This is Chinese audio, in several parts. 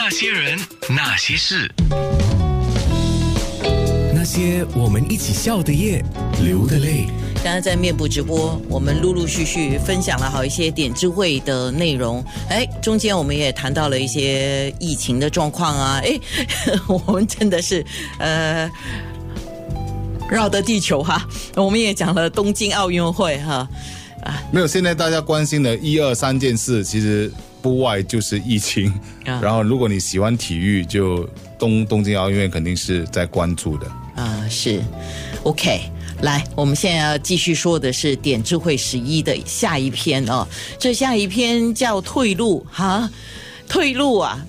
那些人，那些事，那些我们一起笑的夜，流的泪。刚刚在面部直播，我们陆陆续续分享了好一些点智慧的内容。哎，中间我们也谈到了一些疫情的状况啊。哎，我们真的是呃绕的地球哈。我们也讲了东京奥运会哈。没有，现在大家关心的一二三件事，其实不外就是疫情。然后，如果你喜欢体育，就东东京奥运会肯定是在关注的。啊，是 OK。来，我们现在要继续说的是点智慧十一的下一篇哦。这下一篇叫退路哈，退路啊。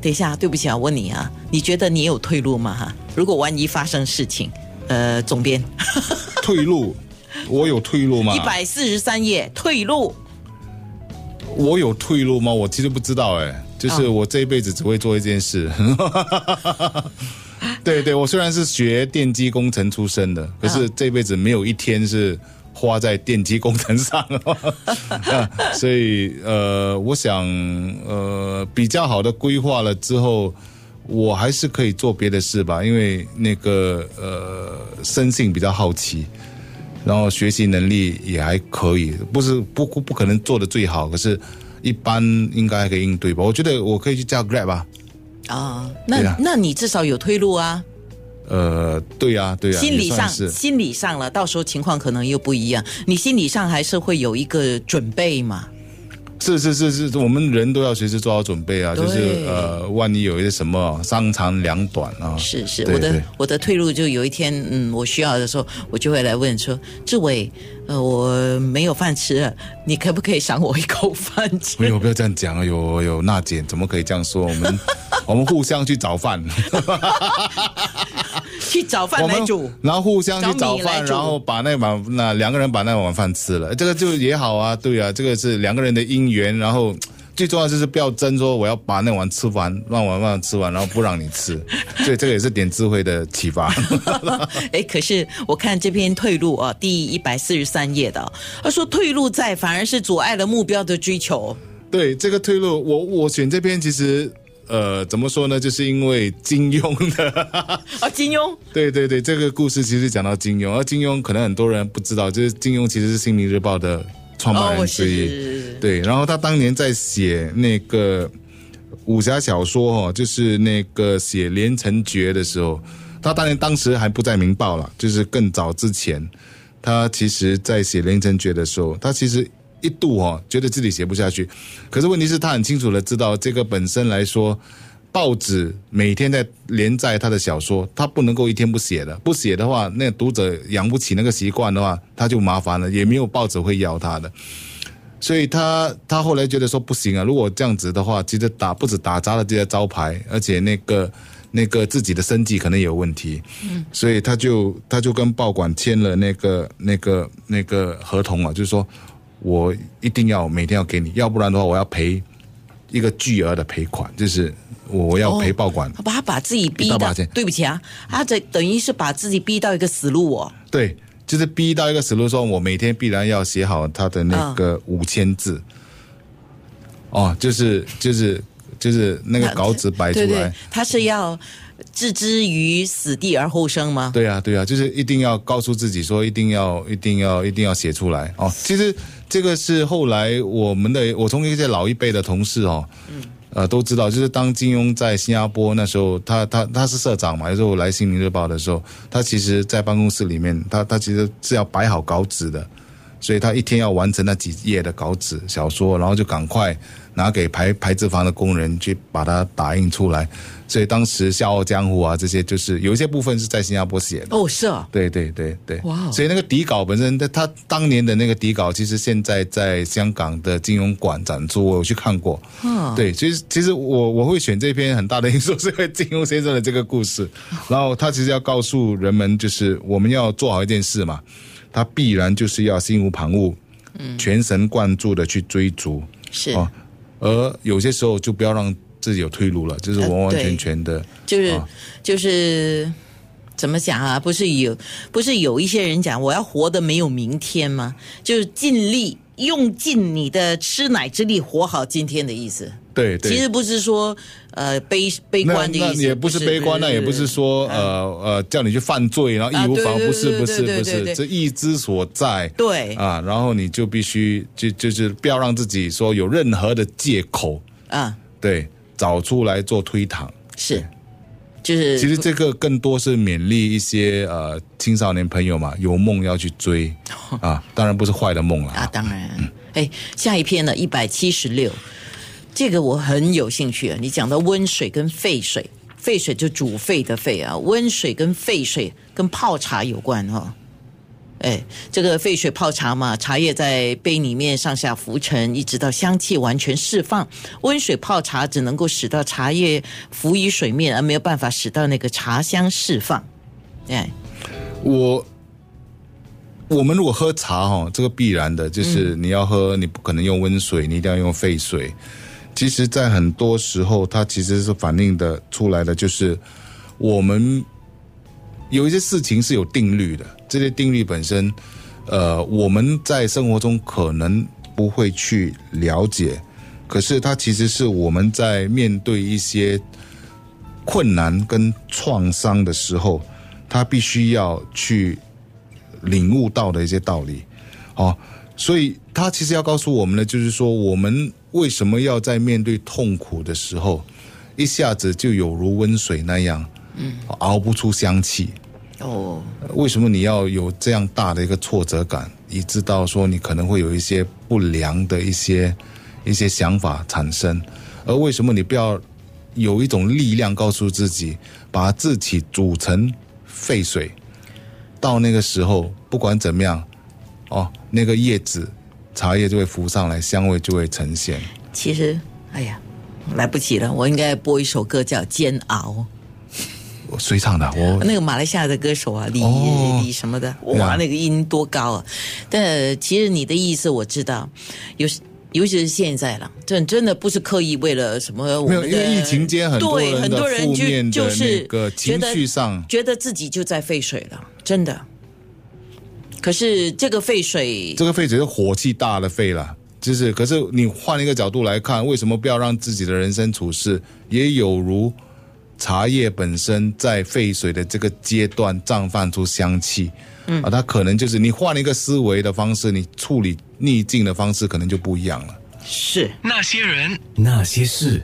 等一下，对不起啊，问你啊，你觉得你有退路吗？哈，如果万一发生事情，呃，总编，退路。我有退路吗？一百四十三页退路。我有退路吗？我其实不知道哎，就是我这一辈子只会做一件事。对对，我虽然是学电机工程出身的，可是这辈子没有一天是花在电机工程上。所以呃，我想呃，比较好的规划了之后，我还是可以做别的事吧，因为那个呃，生性比较好奇。然后学习能力也还可以，不是不不可能做的最好，可是，一般应该可以应对吧？我觉得我可以去叫 Grab 吧。啊，那那你至少有退路啊。呃，对呀，对呀。心理上，心理上了，到时候情况可能又不一样。你心理上还是会有一个准备嘛。是是是是，我们人都要随时做好准备啊，就是呃，万一有一些什么三长两短啊。是是，我的我的退路就有一天，嗯，我需要的时候，我就会来问说，志伟，呃，我没有饭吃，你可不可以赏我一口饭吃？没有，不要这样讲啊，有有娜姐，怎么可以这样说？我们我们互相去找饭。去找饭来煮，然后互相去找饭，然后把那碗那两个人把那碗饭吃了，这个就也好啊，对啊，这个是两个人的姻缘。然后最重要就是不要争，说我要把那碗吃完，让碗饭吃完，然后不让你吃。所以这个也是点智慧的启发。哎，可是我看这篇退路啊，第一百四十三页的，他说退路在，反而是阻碍了目标的追求。对这个退路，我我选这篇其实。呃，怎么说呢？就是因为金庸的啊，金庸，对对对，这个故事其实讲到金庸，而金庸可能很多人不知道，就是金庸其实是《新民日报》的创办人之一，对。然后他当年在写那个武侠小说哦，就是那个写《连城诀》的时候，他当年当时还不在《明报》了，就是更早之前，他其实在写《连城诀》的时候，他其实。一度哦，觉得自己写不下去，可是问题是，他很清楚的知道，这个本身来说，报纸每天在连载他的小说，他不能够一天不写的，不写的话，那读者养不起那个习惯的话，他就麻烦了，也没有报纸会要他的，所以他他后来觉得说不行啊，如果这样子的话，其实打不止打砸了这些招牌，而且那个那个自己的生计可能也有问题，嗯，所以他就他就跟报馆签了那个那个那个合同啊，就是说。我一定要每天要给你，要不然的话，我要赔一个巨额的赔款，就是我要赔报馆。他把他把自己逼到，对不起啊，他这等于是把自己逼到一个死路哦。对，就是逼到一个死路，说我每天必然要写好他的那个五千字。哦，就是就是就是那个稿纸摆出来，他是要。置之于死地而后生吗？对啊，对啊，就是一定要告诉自己说，一定要，一定要，一定要写出来哦。其实这个是后来我们的，我从一些老一辈的同事哦，嗯，呃，都知道，就是当金庸在新加坡那时候，他他他是社长嘛，有时候来《新民日报》的时候，他其实在办公室里面，他他其实是要摆好稿纸的，所以他一天要完成那几页的稿纸小说，然后就赶快拿给排排字房的工人去把它打印出来。所以当时《笑傲江湖》啊，这些就是有一些部分是在新加坡写的。哦，是啊。对对对对。哇。所以那个底稿本身，他他当年的那个底稿，其实现在在香港的金融馆展出，我有去看过。嗯。对，其实其实我我会选这篇很大的因素是因为金庸先生的这个故事，然后他其实要告诉人们，就是我们要做好一件事嘛，他必然就是要心无旁骛，嗯，全神贯注的去追逐。是。哦。而有些时候就不要让。自己有退路了，就是完完全全的，就是就是怎么讲啊？不是有不是有一些人讲我要活得没有明天吗？就是尽力用尽你的吃奶之力活好今天的意思。对，其实不是说呃悲悲观的意思，也不是悲观，那也不是说呃呃叫你去犯罪，然后义无反顾，不是不是不是，这意之所在，对。啊，然后你就必须就就是不要让自己说有任何的借口啊，对，找出来做推搪。是。就是，其实这个更多是勉励一些呃青少年朋友嘛，有梦要去追。啊，当然不是坏的梦了啊，当然。哎，下一篇呢，一百七十六，这个我很有兴趣啊。你讲到温水跟沸水，沸水就煮沸的沸啊，温水跟沸水跟泡茶有关哦。哎，这个沸水泡茶嘛，茶叶在杯里面上下浮沉，一直到香气完全释放。温水泡茶只能够使到茶叶浮于水面，而没有办法使到那个茶香释放。哎，我我们如果喝茶哈，这个必然的就是你要喝，你不可能用温水，你一定要用沸水。其实，在很多时候，它其实是反映的出来的，就是我们。有一些事情是有定律的，这些定律本身，呃，我们在生活中可能不会去了解，可是它其实是我们在面对一些困难跟创伤的时候，他必须要去领悟到的一些道理，哦，所以他其实要告诉我们的，就是说我们为什么要在面对痛苦的时候，一下子就有如温水那样，嗯，熬不出香气。哦，为什么你要有这样大的一个挫折感，以致到说你可能会有一些不良的一些一些想法产生？而为什么你不要有一种力量告诉自己，把自己煮成沸水？到那个时候，不管怎么样，哦，那个叶子茶叶就会浮上来，香味就会呈现。其实，哎呀，来不及了，我应该播一首歌叫《煎熬》。谁唱的？我那个马来西亚的歌手啊，李李什么的，哇，那个音多高啊！但其实你的意思我知道，尤尤其是现在了，这真的不是刻意为了什么。没有，因为疫情间很多人的负面的那个情绪上，觉得自己就在废水了，真的。可是这个废水，这个废水是火气大的沸了，就是。可是你换一个角度来看，为什么不要让自己的人生处事也有如？茶叶本身在沸水的这个阶段绽放出香气，嗯啊，它可能就是你换了一个思维的方式，你处理逆境的方式可能就不一样了。是那些人，那些事。